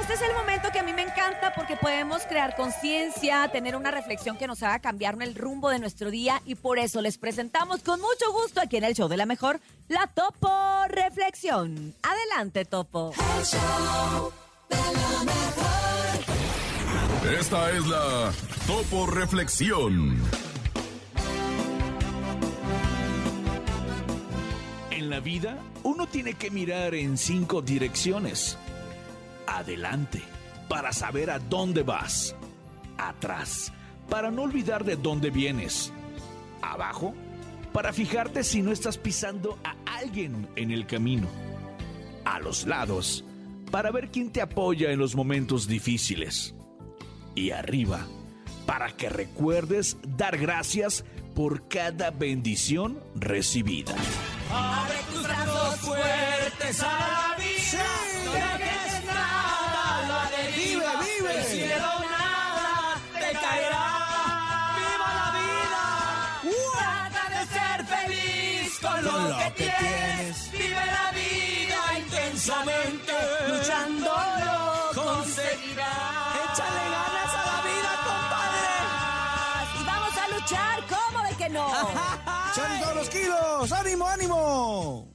este es el momento que a mí me encanta porque podemos crear conciencia, tener una reflexión que nos haga cambiar el rumbo de nuestro día y por eso les presentamos con mucho gusto aquí en el show de la mejor la Topo Reflexión. Adelante, Topo. Esta es la Topo Reflexión. En la vida, uno tiene que mirar en cinco direcciones. Adelante, para saber a dónde vas. Atrás, para no olvidar de dónde vienes. Abajo, para fijarte si no estás pisando a alguien en el camino. A los lados, para ver quién te apoya en los momentos difíciles. Y arriba, para que recuerdes dar gracias por cada bendición recibida. Abre tus brazos Trata de ser feliz con lo, que, que tienes. tienes. Vive la vida intensamente. Luchándolo conseguirás. Échale ganas a la vida, Y vamos a luchar, ¿cómo de que no? ¡Son todos los kilos! ¡Ánimo, ánimo!